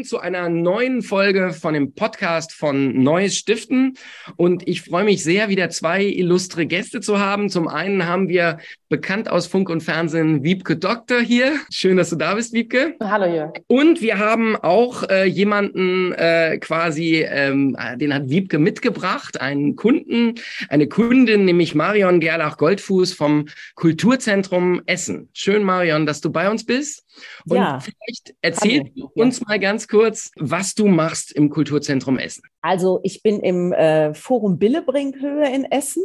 Willkommen zu einer neuen Folge von dem Podcast von Neues Stiften. Und ich freue mich sehr, wieder zwei illustre Gäste zu haben. Zum einen haben wir bekannt aus Funk und Fernsehen Wiebke Doktor hier. Schön, dass du da bist, Wiebke. Hallo Jörg. Und wir haben auch äh, jemanden äh, quasi, ähm, den hat Wiebke mitgebracht, einen Kunden, eine Kundin, nämlich Marion Gerlach-Goldfuß vom Kulturzentrum Essen. Schön, Marion, dass du bei uns bist. Und ja. vielleicht erzähl uns mal ganz kurz, was du machst im Kulturzentrum Essen. Also ich bin im äh, Forum Billebringhöhe in Essen.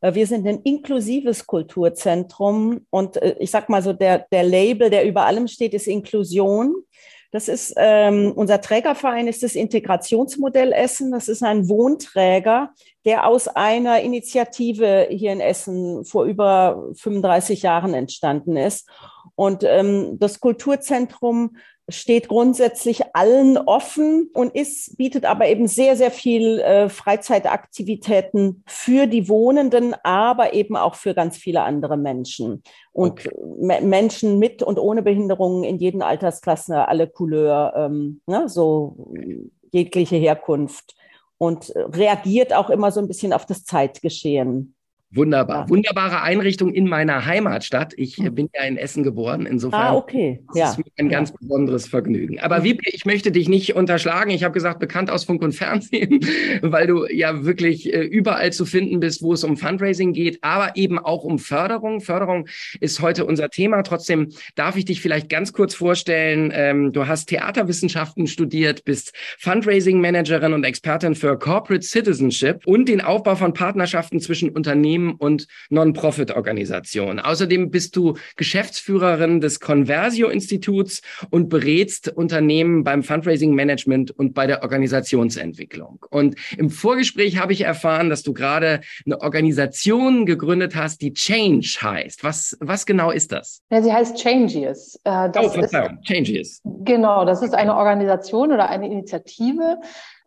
Äh, wir sind ein inklusives Kulturzentrum und äh, ich sag mal so, der, der Label, der über allem steht, ist Inklusion. Das ist ähm, unser Trägerverein ist das Integrationsmodell Essen. Das ist ein Wohnträger, der aus einer Initiative hier in Essen vor über 35 Jahren entstanden ist. Und ähm, das Kulturzentrum steht grundsätzlich allen offen und ist, bietet aber eben sehr, sehr viel äh, Freizeitaktivitäten für die Wohnenden, aber eben auch für ganz viele andere Menschen. Und okay. Menschen mit und ohne Behinderungen in jeden Altersklassen, alle Couleur, ähm, ne, so jegliche Herkunft. Und reagiert auch immer so ein bisschen auf das Zeitgeschehen. Wunderbar. Ja. Wunderbare Einrichtung in meiner Heimatstadt. Ich hm. bin ja in Essen geboren. Insofern ah, okay. ja. ist mir ein ganz besonderes Vergnügen. Aber hm. Wiebke, ich möchte dich nicht unterschlagen. Ich habe gesagt, bekannt aus Funk und Fernsehen, weil du ja wirklich äh, überall zu finden bist, wo es um Fundraising geht, aber eben auch um Förderung. Förderung ist heute unser Thema. Trotzdem darf ich dich vielleicht ganz kurz vorstellen. Ähm, du hast Theaterwissenschaften studiert, bist Fundraising-Managerin und Expertin für Corporate Citizenship und den Aufbau von Partnerschaften zwischen Unternehmen Unternehmen und Non-Profit-Organisationen. Außerdem bist du Geschäftsführerin des Conversio-Instituts und berätst Unternehmen beim Fundraising-Management und bei der Organisationsentwicklung. Und im Vorgespräch habe ich erfahren, dass du gerade eine Organisation gegründet hast, die Change heißt. Was, was genau ist das? Ja, sie heißt Changes. Äh, das oh, Verzeihung, ist, Changes. Genau, das ist eine Organisation oder eine Initiative,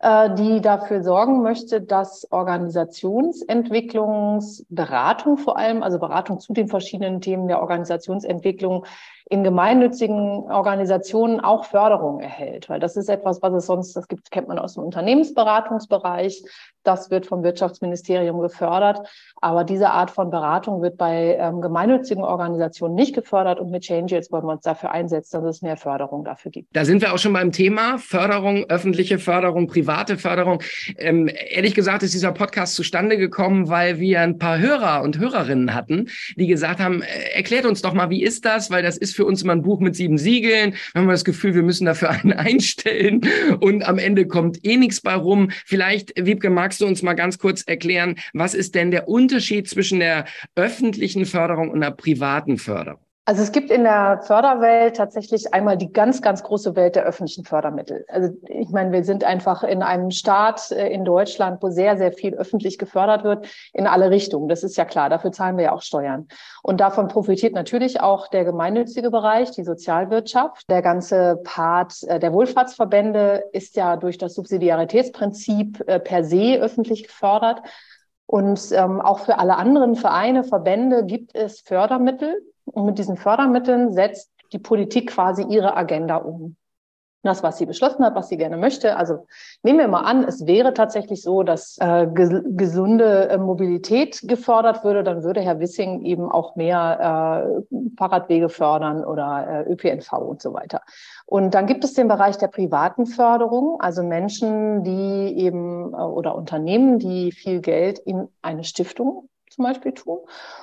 die dafür sorgen möchte, dass Organisationsentwicklungsberatung vor allem, also Beratung zu den verschiedenen Themen der Organisationsentwicklung in gemeinnützigen Organisationen auch Förderung erhält, weil das ist etwas, was es sonst, das gibt, kennt man aus dem Unternehmensberatungsbereich, das wird vom Wirtschaftsministerium gefördert, aber diese Art von Beratung wird bei ähm, gemeinnützigen Organisationen nicht gefördert. Und mit Change jetzt wollen wir uns dafür einsetzen, dass es mehr Förderung dafür gibt. Da sind wir auch schon beim Thema Förderung, öffentliche Förderung, private Förderung. Ähm, ehrlich gesagt ist dieser Podcast zustande gekommen, weil wir ein paar Hörer und Hörerinnen hatten, die gesagt haben, äh, erklärt uns doch mal, wie ist das, weil das ist für uns immer ein Buch mit sieben Siegeln. Dann haben wir das Gefühl, wir müssen dafür einen einstellen und am Ende kommt eh nichts bei rum. Vielleicht, Wiebke, magst du uns mal ganz kurz erklären, was ist denn der Unterschied zwischen der öffentlichen Förderung und der privaten Förderung? Also es gibt in der Förderwelt tatsächlich einmal die ganz, ganz große Welt der öffentlichen Fördermittel. Also ich meine, wir sind einfach in einem Staat äh, in Deutschland, wo sehr, sehr viel öffentlich gefördert wird in alle Richtungen. Das ist ja klar, dafür zahlen wir ja auch Steuern. Und davon profitiert natürlich auch der gemeinnützige Bereich, die Sozialwirtschaft. Der ganze Part äh, der Wohlfahrtsverbände ist ja durch das Subsidiaritätsprinzip äh, per se öffentlich gefördert. Und ähm, auch für alle anderen Vereine, Verbände gibt es Fördermittel und mit diesen Fördermitteln setzt die Politik quasi ihre Agenda um. Das, was sie beschlossen hat, was sie gerne möchte. Also nehmen wir mal an, es wäre tatsächlich so, dass äh, ges gesunde äh, Mobilität gefördert würde, dann würde Herr Wissing eben auch mehr äh, Fahrradwege fördern oder äh, ÖPNV und so weiter. Und dann gibt es den Bereich der privaten Förderung, also Menschen, die eben äh, oder Unternehmen, die viel Geld in eine Stiftung zum Beispiel tun.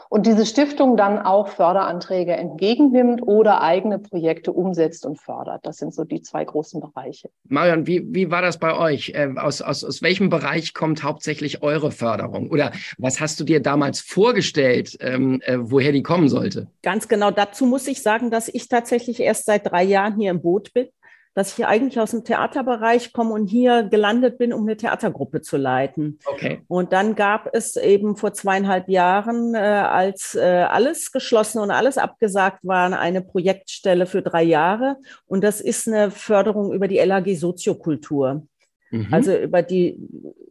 Und diese Stiftung dann auch Förderanträge entgegennimmt oder eigene Projekte umsetzt und fördert. Das sind so die zwei großen Bereiche. Marion, wie, wie war das bei euch? Äh, aus, aus, aus welchem Bereich kommt hauptsächlich eure Förderung? Oder was hast du dir damals vorgestellt, ähm, äh, woher die kommen sollte? Ganz genau. Dazu muss ich sagen, dass ich tatsächlich erst seit drei Jahren hier im Boot bin dass ich eigentlich aus dem Theaterbereich komme und hier gelandet bin, um eine Theatergruppe zu leiten. Okay. Und dann gab es eben vor zweieinhalb Jahren, äh, als äh, alles geschlossen und alles abgesagt war, eine Projektstelle für drei Jahre. Und das ist eine Förderung über die LAG Soziokultur. Mhm. Also über die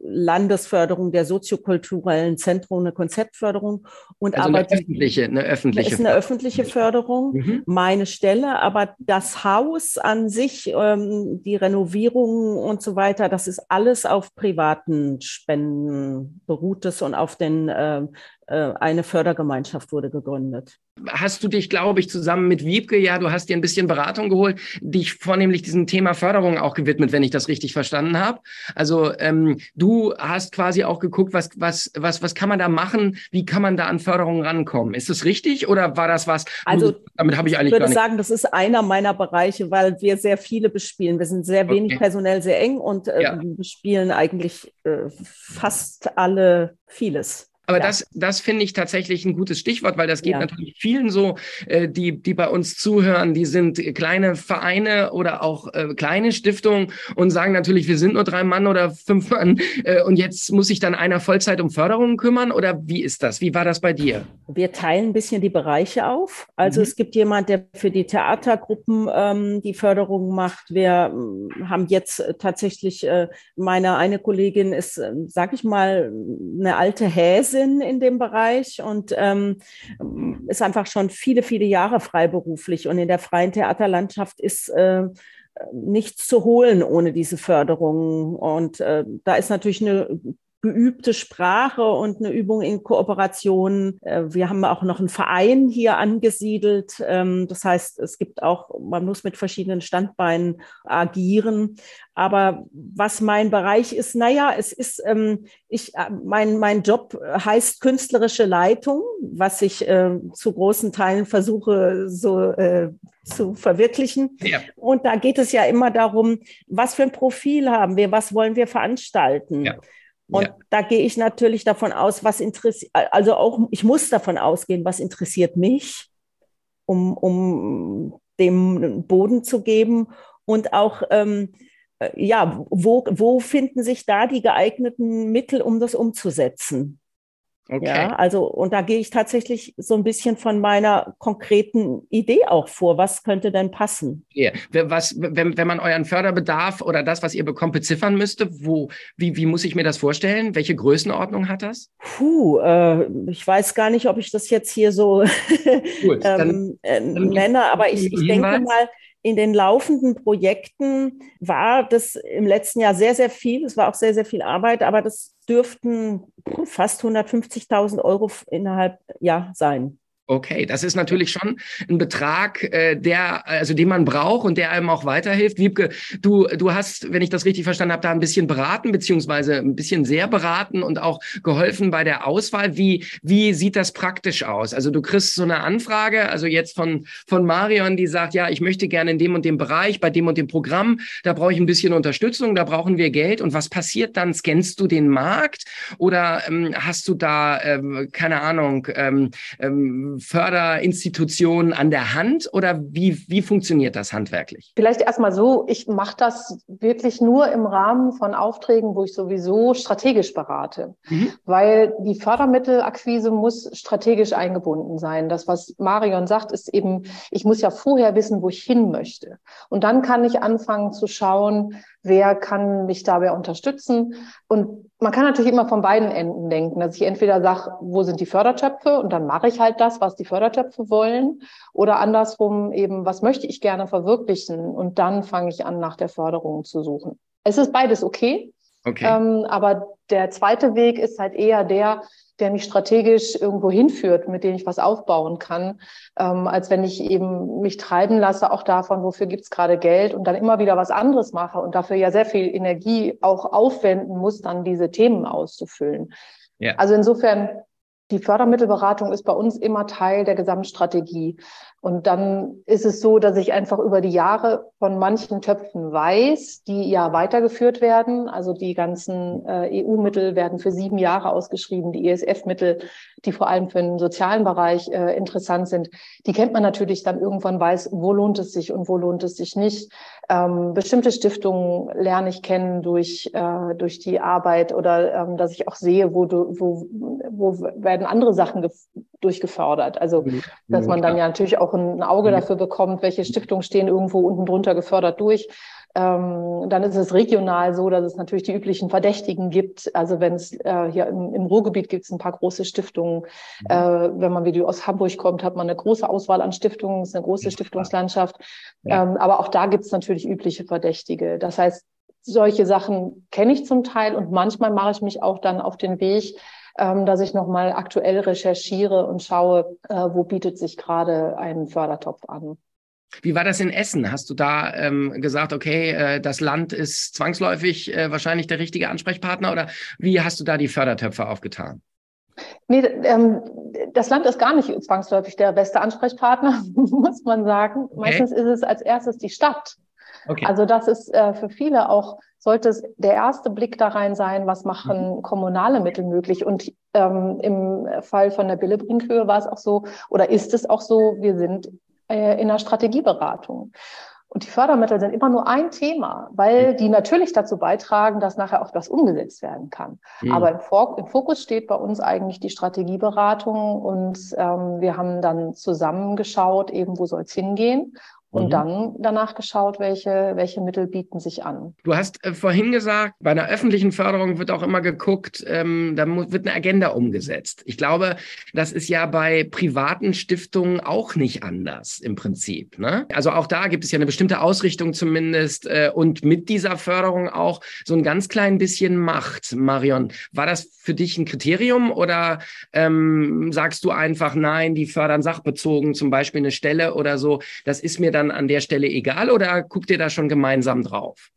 Landesförderung der soziokulturellen Zentren, eine Konzeptförderung und also aber eine öffentliche, eine öffentliche, ist eine öffentliche Förderung. Mhm. Meine Stelle, aber das Haus an sich, ähm, die Renovierung und so weiter, das ist alles auf privaten Spenden beruht es und auf den äh, äh, eine Fördergemeinschaft wurde gegründet. Hast du dich, glaube ich, zusammen mit Wiebke, ja, du hast dir ein bisschen Beratung geholt, dich vornehmlich diesem Thema Förderung auch gewidmet, wenn ich das richtig verstanden habe. Also ähm, du hast quasi auch geguckt, was, was, was, was kann man da machen, wie kann man da an Förderung rankommen? Ist das richtig oder war das was? Also damit habe ich eigentlich. Ich würde sagen, das ist einer meiner Bereiche, weil wir sehr viele bespielen. Wir sind sehr wenig okay. personell sehr eng und äh, ja. bespielen eigentlich äh, fast alle vieles. Aber ja. das, das finde ich tatsächlich ein gutes Stichwort, weil das geht ja. natürlich vielen so, äh, die, die bei uns zuhören, die sind kleine Vereine oder auch äh, kleine Stiftungen und sagen natürlich, wir sind nur drei Mann oder fünf Mann äh, und jetzt muss sich dann einer Vollzeit um Förderungen kümmern oder wie ist das? Wie war das bei dir? Wir teilen ein bisschen die Bereiche auf. Also mhm. es gibt jemand, der für die Theatergruppen ähm, die Förderung macht. Wir äh, haben jetzt tatsächlich, äh, meine eine Kollegin ist, äh, sag ich mal, eine alte Häse Sinn in dem Bereich und ähm, ist einfach schon viele, viele Jahre freiberuflich. Und in der freien Theaterlandschaft ist äh, nichts zu holen ohne diese Förderung. Und äh, da ist natürlich eine geübte Sprache und eine Übung in Kooperation. Äh, wir haben auch noch einen Verein hier angesiedelt. Ähm, das heißt, es gibt auch, man muss mit verschiedenen Standbeinen agieren. Aber was mein Bereich ist, naja, es ist, ähm, ich, äh, mein, mein Job heißt künstlerische Leitung, was ich äh, zu großen Teilen versuche, so zu verwirklichen. Ja. Und da geht es ja immer darum, was für ein Profil haben wir, was wollen wir veranstalten. Ja. Und ja. da gehe ich natürlich davon aus, was interessiert, also auch, ich muss davon ausgehen, was interessiert mich, um, um dem Boden zu geben und auch, ähm, äh, ja, wo, wo finden sich da die geeigneten Mittel, um das umzusetzen? Okay. Ja, also, und da gehe ich tatsächlich so ein bisschen von meiner konkreten Idee auch vor. Was könnte denn passen? Yeah. Was, wenn, wenn man euren Förderbedarf oder das, was ihr bekommt, beziffern müsste, wo, wie, wie muss ich mir das vorstellen? Welche Größenordnung hat das? Puh, äh, ich weiß gar nicht, ob ich das jetzt hier so cool. ähm, äh, nenne, aber ich, ich denke mal, in den laufenden Projekten war das im letzten Jahr sehr, sehr viel. Es war auch sehr, sehr viel Arbeit, aber das dürften fast 150.000 Euro innerhalb ja sein. Okay, das ist natürlich schon ein Betrag, äh, der, also den man braucht und der einem auch weiterhilft. Wiebke, du, du hast, wenn ich das richtig verstanden habe, da ein bisschen beraten, beziehungsweise ein bisschen sehr beraten und auch geholfen bei der Auswahl. Wie, wie sieht das praktisch aus? Also du kriegst so eine Anfrage, also jetzt von, von Marion, die sagt, ja, ich möchte gerne in dem und dem Bereich, bei dem und dem Programm, da brauche ich ein bisschen Unterstützung, da brauchen wir Geld. Und was passiert dann? Scannst du den Markt oder ähm, hast du da, ähm, keine Ahnung, ähm, ähm, Förderinstitutionen an der Hand oder wie, wie funktioniert das handwerklich? Vielleicht erstmal so, ich mache das wirklich nur im Rahmen von Aufträgen, wo ich sowieso strategisch berate, mhm. weil die Fördermittelakquise muss strategisch eingebunden sein. Das, was Marion sagt, ist eben, ich muss ja vorher wissen, wo ich hin möchte. Und dann kann ich anfangen zu schauen, wer kann mich dabei unterstützen. Und man kann natürlich immer von beiden Enden denken, dass ich entweder sage, wo sind die Fördertöpfe und dann mache ich halt das, was die Fördertöpfe wollen, oder andersrum eben, was möchte ich gerne verwirklichen und dann fange ich an, nach der Förderung zu suchen. Es ist beides okay, okay. Ähm, aber der zweite Weg ist halt eher der, der mich strategisch irgendwo hinführt, mit dem ich was aufbauen kann, ähm, als wenn ich eben mich treiben lasse, auch davon, wofür gibt's gerade Geld und dann immer wieder was anderes mache und dafür ja sehr viel Energie auch aufwenden muss, dann diese Themen auszufüllen. Ja. Also insofern die Fördermittelberatung ist bei uns immer Teil der Gesamtstrategie. Und dann ist es so, dass ich einfach über die Jahre von manchen Töpfen weiß, die ja weitergeführt werden. Also die ganzen äh, EU-Mittel werden für sieben Jahre ausgeschrieben, die ESF-Mittel, die vor allem für den sozialen Bereich äh, interessant sind. Die kennt man natürlich dann irgendwann weiß, wo lohnt es sich und wo lohnt es sich nicht. Ähm, bestimmte Stiftungen lerne ich kennen durch, äh, durch die Arbeit oder ähm, dass ich auch sehe, wo, du, wo, wo werden andere Sachen durchgefördert. Also, mhm. dass man dann ja natürlich auch ein Auge dafür bekommt, welche Stiftungen stehen irgendwo unten drunter gefördert durch. Ähm, dann ist es regional so, dass es natürlich die üblichen Verdächtigen gibt. Also wenn es äh, hier im, im Ruhrgebiet gibt es ein paar große Stiftungen. Mhm. Äh, wenn man wie aus Hamburg kommt, hat man eine große Auswahl an Stiftungen, es ist eine große Stiftungslandschaft. Ähm, aber auch da gibt es natürlich übliche Verdächtige. Das heißt, solche Sachen kenne ich zum Teil und manchmal mache ich mich auch dann auf den Weg, ähm, dass ich nochmal aktuell recherchiere und schaue, äh, wo bietet sich gerade ein Fördertopf an. Wie war das in Essen? Hast du da ähm, gesagt, okay, äh, das Land ist zwangsläufig äh, wahrscheinlich der richtige Ansprechpartner oder wie hast du da die Fördertöpfe aufgetan? Nee, ähm, das Land ist gar nicht zwangsläufig der beste Ansprechpartner, muss man sagen. Okay. Meistens ist es als erstes die Stadt. Okay. Also das ist äh, für viele auch, sollte es der erste Blick da rein sein, was machen mhm. kommunale Mittel möglich. Und ähm, im Fall von der Billebrinkhöhe war es auch so, oder ist es auch so, wir sind äh, in der Strategieberatung. Und die Fördermittel sind immer nur ein Thema, weil mhm. die natürlich dazu beitragen, dass nachher auch was umgesetzt werden kann. Mhm. Aber im, im, Fokus steht bei uns eigentlich die Strategieberatung und ähm, wir haben dann zusammengeschaut, eben wo soll es hingehen und mhm. dann danach geschaut, welche, welche Mittel bieten sich an. Du hast äh, vorhin gesagt, bei einer öffentlichen Förderung wird auch immer geguckt, ähm, da wird eine Agenda umgesetzt. Ich glaube, das ist ja bei privaten Stiftungen auch nicht anders im Prinzip. Ne? Also auch da gibt es ja eine bestimmte Ausrichtung zumindest äh, und mit dieser Förderung auch so ein ganz klein bisschen Macht. Marion, war das für dich ein Kriterium oder ähm, sagst du einfach, nein, die fördern sachbezogen, zum Beispiel eine Stelle oder so, das ist mir dann dann an der Stelle egal oder guckt ihr da schon gemeinsam drauf?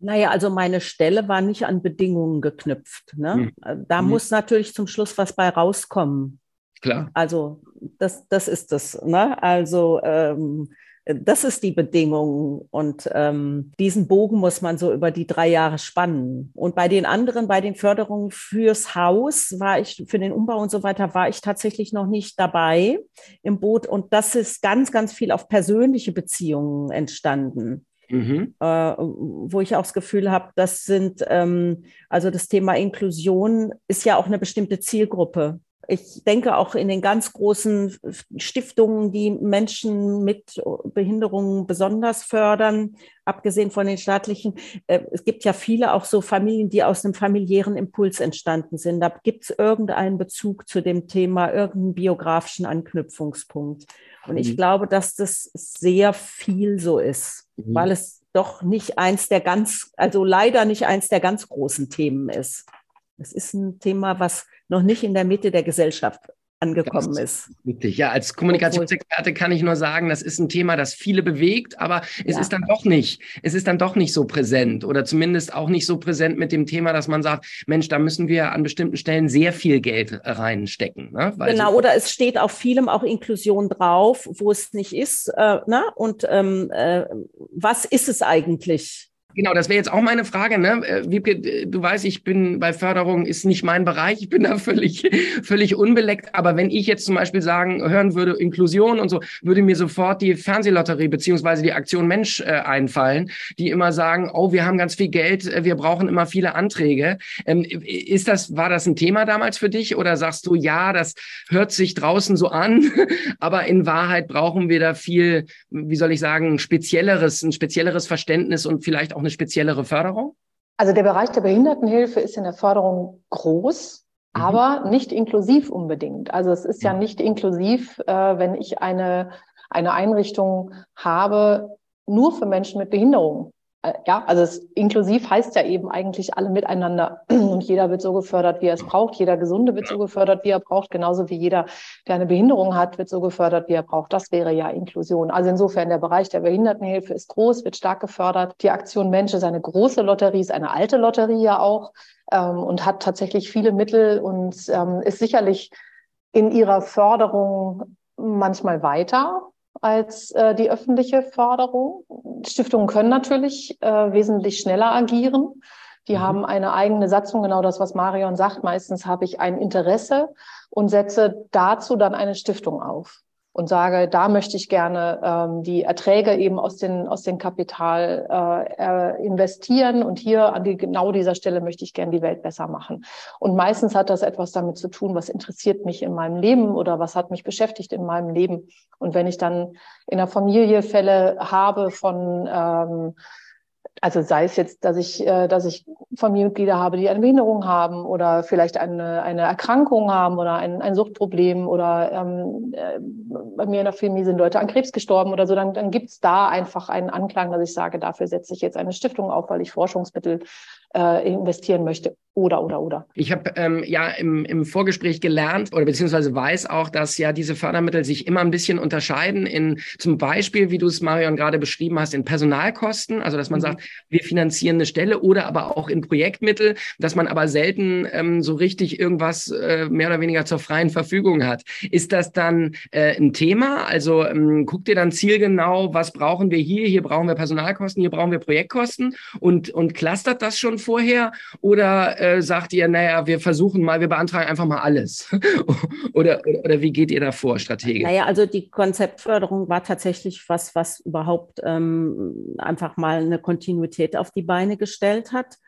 Naja, also meine Stelle war nicht an Bedingungen geknüpft. Ne? Hm. Da hm. muss natürlich zum Schluss was bei rauskommen. Klar. Also das, das ist es. Ne? Also ähm, das ist die Bedingung. Und ähm, diesen Bogen muss man so über die drei Jahre spannen. Und bei den anderen, bei den Förderungen fürs Haus, war ich, für den Umbau und so weiter, war ich tatsächlich noch nicht dabei im Boot. Und das ist ganz, ganz viel auf persönliche Beziehungen entstanden. Mhm. Äh, wo ich auch das Gefühl habe, das sind, ähm, also das Thema Inklusion ist ja auch eine bestimmte Zielgruppe. Ich denke auch in den ganz großen Stiftungen, die Menschen mit Behinderungen besonders fördern, abgesehen von den staatlichen. Äh, es gibt ja viele auch so Familien, die aus einem familiären Impuls entstanden sind. Da gibt es irgendeinen Bezug zu dem Thema, irgendeinen biografischen Anknüpfungspunkt. Und ich mhm. glaube, dass das sehr viel so ist, mhm. weil es doch nicht eins der ganz, also leider nicht eins der ganz großen Themen ist. Es ist ein Thema, was noch nicht in der Mitte der Gesellschaft angekommen ist. Richtig. Ja, als Kommunikationsexperte kann ich nur sagen, das ist ein Thema, das viele bewegt, aber es ja. ist dann doch nicht, es ist dann doch nicht so präsent oder zumindest auch nicht so präsent mit dem Thema, dass man sagt, Mensch, da müssen wir an bestimmten Stellen sehr viel Geld reinstecken. Ne? genau, so oder es steht auf vielem auch Inklusion drauf, wo es nicht ist. Äh, ne? Und ähm, äh, was ist es eigentlich? Genau, das wäre jetzt auch meine Frage. Ne? Äh, Wiebke, du weißt, ich bin bei Förderung ist nicht mein Bereich. Ich bin da völlig, völlig unbeleckt. Aber wenn ich jetzt zum Beispiel sagen, hören würde Inklusion und so, würde mir sofort die Fernsehlotterie beziehungsweise die Aktion Mensch äh, einfallen, die immer sagen, oh, wir haben ganz viel Geld, äh, wir brauchen immer viele Anträge. Ähm, ist das, war das ein Thema damals für dich oder sagst du, ja, das hört sich draußen so an, aber in Wahrheit brauchen wir da viel, wie soll ich sagen, spezielleres, ein spezielleres Verständnis und vielleicht auch eine speziellere Förderung? Also der Bereich der Behindertenhilfe ist in der Förderung groß, mhm. aber nicht inklusiv unbedingt. Also es ist ja nicht inklusiv, äh, wenn ich eine, eine Einrichtung habe, nur für Menschen mit Behinderung. Äh, ja, also es, inklusiv heißt ja eben eigentlich alle miteinander und jeder wird so gefördert, wie er es braucht. Jeder Gesunde wird so gefördert, wie er braucht, genauso wie jeder, der eine Behinderung hat, wird so gefördert, wie er braucht. Das wäre ja Inklusion. Also insofern der Bereich der Behindertenhilfe ist groß, wird stark gefördert. Die Aktion Mensch ist eine große Lotterie, ist eine alte Lotterie ja auch ähm, und hat tatsächlich viele Mittel und ähm, ist sicherlich in ihrer Förderung manchmal weiter als äh, die öffentliche Förderung. Stiftungen können natürlich äh, wesentlich schneller agieren. Die mhm. haben eine eigene Satzung, genau das, was Marion sagt. Meistens habe ich ein Interesse und setze dazu dann eine Stiftung auf und sage, da möchte ich gerne ähm, die Erträge eben aus den aus dem Kapital äh, investieren und hier an die genau dieser Stelle möchte ich gerne die Welt besser machen. Und meistens hat das etwas damit zu tun, was interessiert mich in meinem Leben oder was hat mich beschäftigt in meinem Leben. Und wenn ich dann in der Familie Fälle habe von ähm, Also sei es jetzt, dass ich, äh, dass ich Familienmitglieder habe, die eine Behinderung haben oder vielleicht eine, eine Erkrankung haben oder ein, ein Suchtproblem oder ähm, äh, bei mir in der Familie sind Leute an Krebs gestorben oder so, dann, dann gibt es da einfach einen Anklang, dass ich sage, dafür setze ich jetzt eine Stiftung auf, weil ich Forschungsmittel äh, investieren möchte. Oder, oder, oder. Ich habe ähm, ja im, im Vorgespräch gelernt oder beziehungsweise weiß auch, dass ja diese Fördermittel sich immer ein bisschen unterscheiden in zum Beispiel, wie du es Marion gerade beschrieben hast, in Personalkosten, also dass man mhm. sagt, wir finanzieren eine Stelle oder aber auch in Projektmittel, dass man aber selten ähm, so richtig irgendwas äh, mehr oder weniger zur freien Verfügung hat. Ist das dann äh, ein Thema? Also ähm, guckt ihr dann zielgenau, was brauchen wir hier? Hier brauchen wir Personalkosten, hier brauchen wir Projektkosten und, und clustert das schon vorher? Oder äh, sagt ihr, naja, wir versuchen mal, wir beantragen einfach mal alles? oder, oder, oder, wie geht ihr da vor, strategisch? Naja, also die Konzeptförderung war tatsächlich was, was überhaupt ähm, einfach mal eine Kontinuität auf die Beine gestellt hat.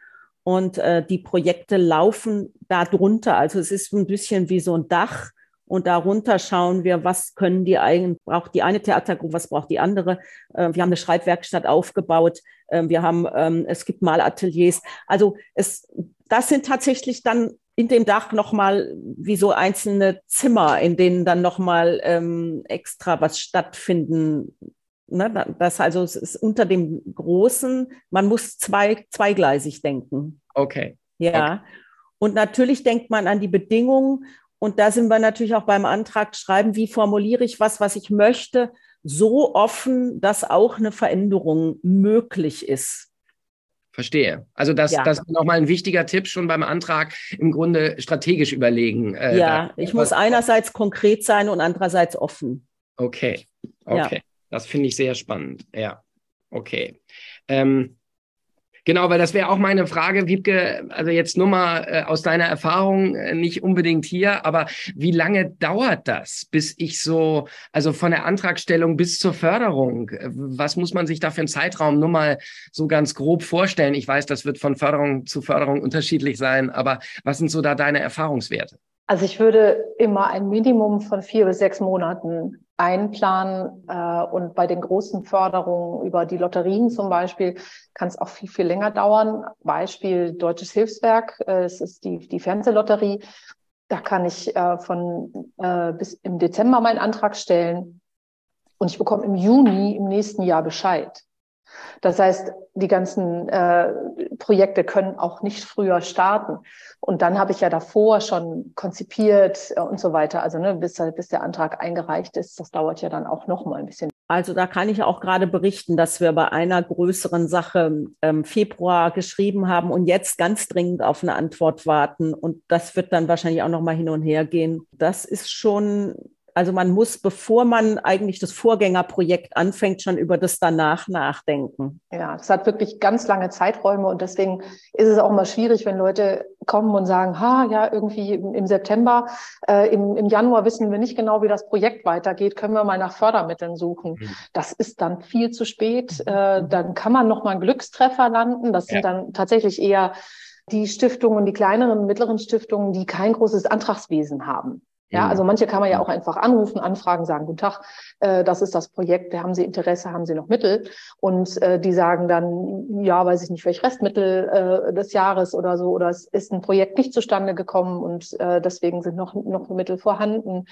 Und äh, die Projekte laufen darunter. Also es ist ein bisschen wie so ein Dach. Und darunter schauen wir, was können die eigentlich, braucht die eine Theatergruppe, was braucht die andere. Äh, wir haben eine Schreibwerkstatt aufgebaut. Äh, wir haben, ähm, es gibt Malateliers. Also es, das sind tatsächlich dann in dem Dach nochmal wie so einzelne Zimmer, in denen dann nochmal ähm, extra was stattfinden. Ne? Das also es ist unter dem Großen, man muss zwei, zweigleisig denken. Okay. Ja. Okay. Und natürlich denkt man an die Bedingungen. Und da sind wir natürlich auch beim Antrag schreiben, wie formuliere ich was, was ich möchte, so offen, dass auch eine Veränderung möglich ist. Verstehe. Also das, ja. das ist nochmal ein wichtiger Tipp schon beim Antrag, im Grunde strategisch überlegen. Äh, ja, ich muss einerseits konkret sein und andererseits offen. Okay, okay. Ja. Das finde ich sehr spannend. Ja, okay. Ähm, Genau, weil das wäre auch meine Frage, Wiebke, also jetzt nur mal äh, aus deiner Erfahrung, äh, nicht unbedingt hier, aber wie lange dauert das, bis ich so, also von der Antragstellung bis zur Förderung, äh, was muss man sich da für einen Zeitraum nur mal so ganz grob vorstellen? Ich weiß, das wird von Förderung zu Förderung unterschiedlich sein, aber was sind so da deine Erfahrungswerte? Also ich würde immer ein Minimum von vier bis sechs Monaten einplanen. Äh, und bei den großen Förderungen über die Lotterien zum Beispiel kann es auch viel, viel länger dauern. Beispiel Deutsches Hilfswerk, äh, es ist die, die Fernsehlotterie. Da kann ich äh, von äh, bis im Dezember meinen Antrag stellen und ich bekomme im Juni im nächsten Jahr Bescheid. Das heißt, die ganzen äh, Projekte können auch nicht früher starten. Und dann habe ich ja davor schon konzipiert äh, und so weiter. Also ne, bis, bis der Antrag eingereicht ist, das dauert ja dann auch noch mal ein bisschen. Also da kann ich auch gerade berichten, dass wir bei einer größeren Sache ähm, Februar geschrieben haben und jetzt ganz dringend auf eine Antwort warten. Und das wird dann wahrscheinlich auch noch mal hin und her gehen. Das ist schon also man muss, bevor man eigentlich das Vorgängerprojekt anfängt, schon über das danach nachdenken. Ja, das hat wirklich ganz lange Zeiträume und deswegen ist es auch immer schwierig, wenn Leute kommen und sagen, ha, ja, irgendwie im, September, äh, im, im Januar wissen wir nicht genau, wie das Projekt weitergeht, können wir mal nach Fördermitteln suchen. Mhm. Das ist dann viel zu spät. Mhm. Äh, dann kann man noch mal einen Glückstreffer landen. Das sind ja. dann tatsächlich eher die Stiftungen, die kleineren, mittleren Stiftungen, die kein großes Antragswesen haben. Ja, mhm. also manche kann man ja auch einfach anrufen, anfragen, sagen, guten Tag, äh, das ist das Projekt, haben Sie Interesse, haben Sie noch Mittel? Und äh, die sagen dann, ja, weiß ich nicht, welche Restmittel äh, des Jahres oder so, oder es ist ein Projekt nicht zustande gekommen und äh, deswegen sind noch, noch Mittel vorhanden.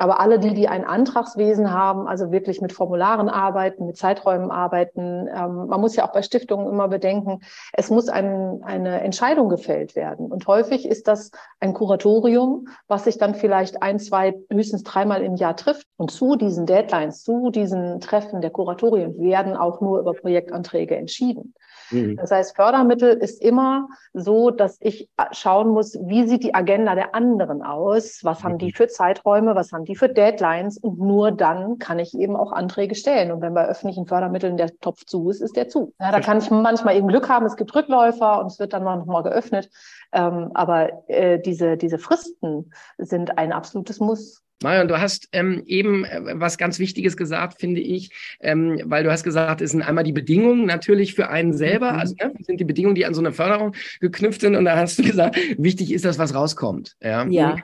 Aber alle die, die ein Antragswesen haben, also wirklich mit Formularen arbeiten, mit Zeiträumen arbeiten, ähm, man muss ja auch bei Stiftungen immer bedenken, es muss ein, eine Entscheidung gefällt werden. Und häufig ist das ein Kuratorium, was sich dann vielleicht ein, zwei, höchstens dreimal im Jahr trifft. Und zu diesen Deadlines, zu diesen Treffen der Kuratorien werden auch nur über Projektanträge entschieden. Mhm. Das heißt, Fördermittel ist immer so, dass ich schauen muss, wie sieht die Agenda der anderen aus? Was haben die mhm. für Zeiträume? Was haben die für Deadlines? Und nur dann kann ich eben auch Anträge stellen. Und wenn bei öffentlichen Fördermitteln der Topf zu ist, ist der zu. Ja, da kann ich manchmal eben Glück haben. Es gibt Rückläufer und es wird dann noch mal geöffnet. Ähm, aber äh, diese, diese Fristen sind ein absolutes Muss. Marion, du hast ähm, eben äh, was ganz Wichtiges gesagt, finde ich, ähm, weil du hast gesagt, es sind einmal die Bedingungen natürlich für einen selber, mhm. also ne, sind die Bedingungen, die an so eine Förderung geknüpft sind. Und da hast du gesagt, wichtig ist das, was rauskommt. Ja. ja.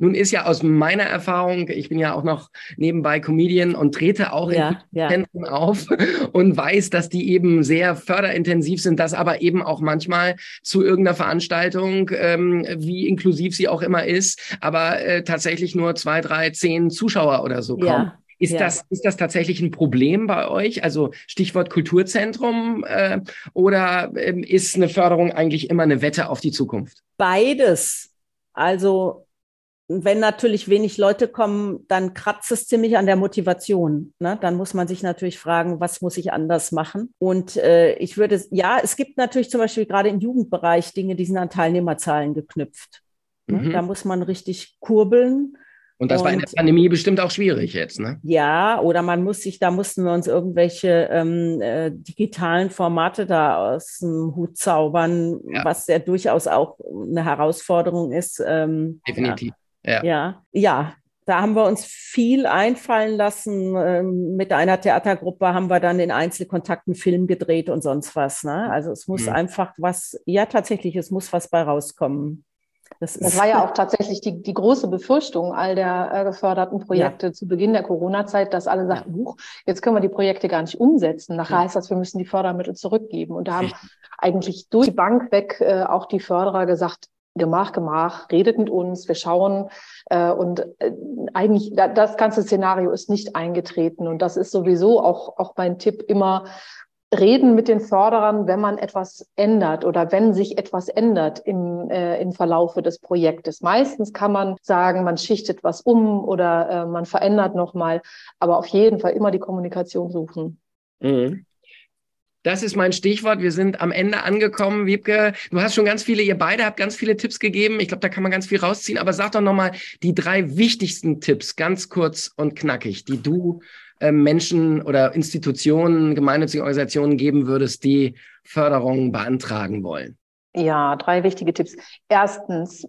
Nun ist ja aus meiner Erfahrung, ich bin ja auch noch nebenbei Comedian und trete auch ja, in ja. Zentren auf und weiß, dass die eben sehr förderintensiv sind, dass aber eben auch manchmal zu irgendeiner Veranstaltung, ähm, wie inklusiv sie auch immer ist, aber äh, tatsächlich nur zwei, drei, zehn Zuschauer oder so kommen. Ja. Ist, ja. das, ist das tatsächlich ein Problem bei euch? Also Stichwort Kulturzentrum äh, oder ähm, ist eine Förderung eigentlich immer eine Wette auf die Zukunft? Beides. Also wenn natürlich wenig Leute kommen, dann kratzt es ziemlich an der Motivation. Ne? Dann muss man sich natürlich fragen, was muss ich anders machen? Und äh, ich würde, ja, es gibt natürlich zum Beispiel gerade im Jugendbereich Dinge, die sind an Teilnehmerzahlen geknüpft. Ne? Mhm. Da muss man richtig kurbeln. Und das und, war in der Pandemie bestimmt auch schwierig jetzt, ne? Ja, oder man muss sich, da mussten wir uns irgendwelche ähm, äh, digitalen Formate da aus dem Hut zaubern, ja. was ja durchaus auch eine Herausforderung ist. Ähm, Definitiv. Ja. Ja. ja, ja. Da haben wir uns viel einfallen lassen. Ähm, mit einer Theatergruppe haben wir dann in Einzelkontakten Film gedreht und sonst was. Ne? Also es muss mhm. einfach was, ja tatsächlich, es muss was bei rauskommen. Das, das war ja auch tatsächlich die, die große Befürchtung all der äh, geförderten Projekte ja. zu Beginn der Corona-Zeit, dass alle sagten, Huch, jetzt können wir die Projekte gar nicht umsetzen. Nachher ja. heißt das, wir müssen die Fördermittel zurückgeben. Und da haben eigentlich durch die Bank weg äh, auch die Förderer gesagt, Gemach, Gemach, redet mit uns, wir schauen. Äh, und äh, eigentlich, da, das ganze Szenario ist nicht eingetreten. Und das ist sowieso auch, auch mein Tipp immer, reden mit den Förderern, wenn man etwas ändert oder wenn sich etwas ändert im, äh, im Verlaufe des Projektes. Meistens kann man sagen, man schichtet was um oder äh, man verändert nochmal, aber auf jeden Fall immer die Kommunikation suchen. Mhm. Das ist mein Stichwort. Wir sind am Ende angekommen. Wiebke, du hast schon ganz viele, ihr beide habt ganz viele Tipps gegeben. Ich glaube, da kann man ganz viel rausziehen. Aber sag doch nochmal die drei wichtigsten Tipps, ganz kurz und knackig, die du äh, Menschen oder Institutionen, gemeinnützigen Organisationen geben würdest, die Förderung beantragen wollen. Ja, drei wichtige Tipps. Erstens,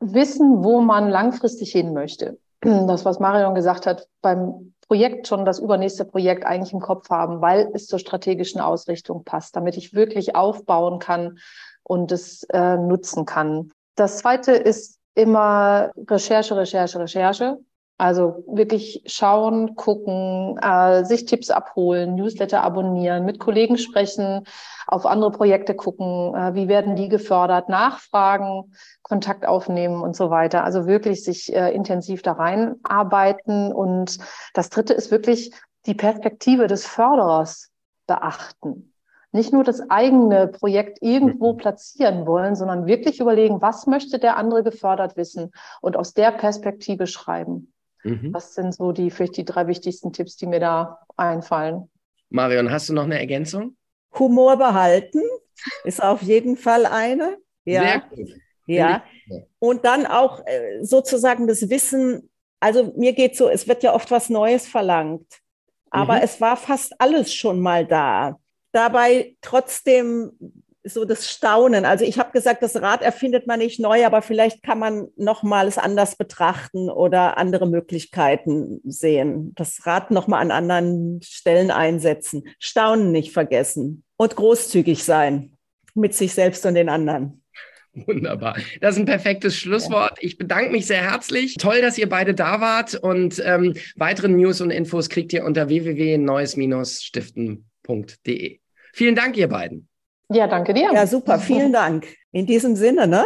wissen, wo man langfristig hin möchte. Das, was Marion gesagt hat, beim Projekt schon das übernächste Projekt eigentlich im Kopf haben, weil es zur strategischen Ausrichtung passt, damit ich wirklich aufbauen kann und es äh, nutzen kann. Das zweite ist immer Recherche, Recherche, Recherche. Also wirklich schauen, gucken, äh, sich Tipps abholen, Newsletter abonnieren, mit Kollegen sprechen, auf andere Projekte gucken, äh, wie werden die gefördert, nachfragen, Kontakt aufnehmen und so weiter. Also wirklich sich äh, intensiv da reinarbeiten. Und das Dritte ist wirklich die Perspektive des Förderers beachten. Nicht nur das eigene Projekt irgendwo mhm. platzieren wollen, sondern wirklich überlegen, was möchte der andere gefördert wissen und aus der Perspektive schreiben. Mhm. Das sind so die, vielleicht die drei wichtigsten Tipps, die mir da einfallen. Marion, hast du noch eine Ergänzung? Humor behalten ist auf jeden Fall eine. Ja. Sehr gut. Ja. Und dann auch äh, sozusagen das Wissen, also mir geht so, es wird ja oft was Neues verlangt, aber mhm. es war fast alles schon mal da. Dabei trotzdem so das Staunen. Also ich habe gesagt, das Rad erfindet man nicht neu, aber vielleicht kann man nochmal es anders betrachten oder andere Möglichkeiten sehen. Das Rad nochmal an anderen Stellen einsetzen. Staunen nicht vergessen und großzügig sein mit sich selbst und den anderen. Wunderbar. Das ist ein perfektes Schlusswort. Ich bedanke mich sehr herzlich. Toll, dass ihr beide da wart und ähm, weitere News und Infos kriegt ihr unter www.neues-stiften.de. Vielen Dank, ihr beiden. Ja, danke dir. Ja, super. Vielen Dank. In diesem Sinne, ne?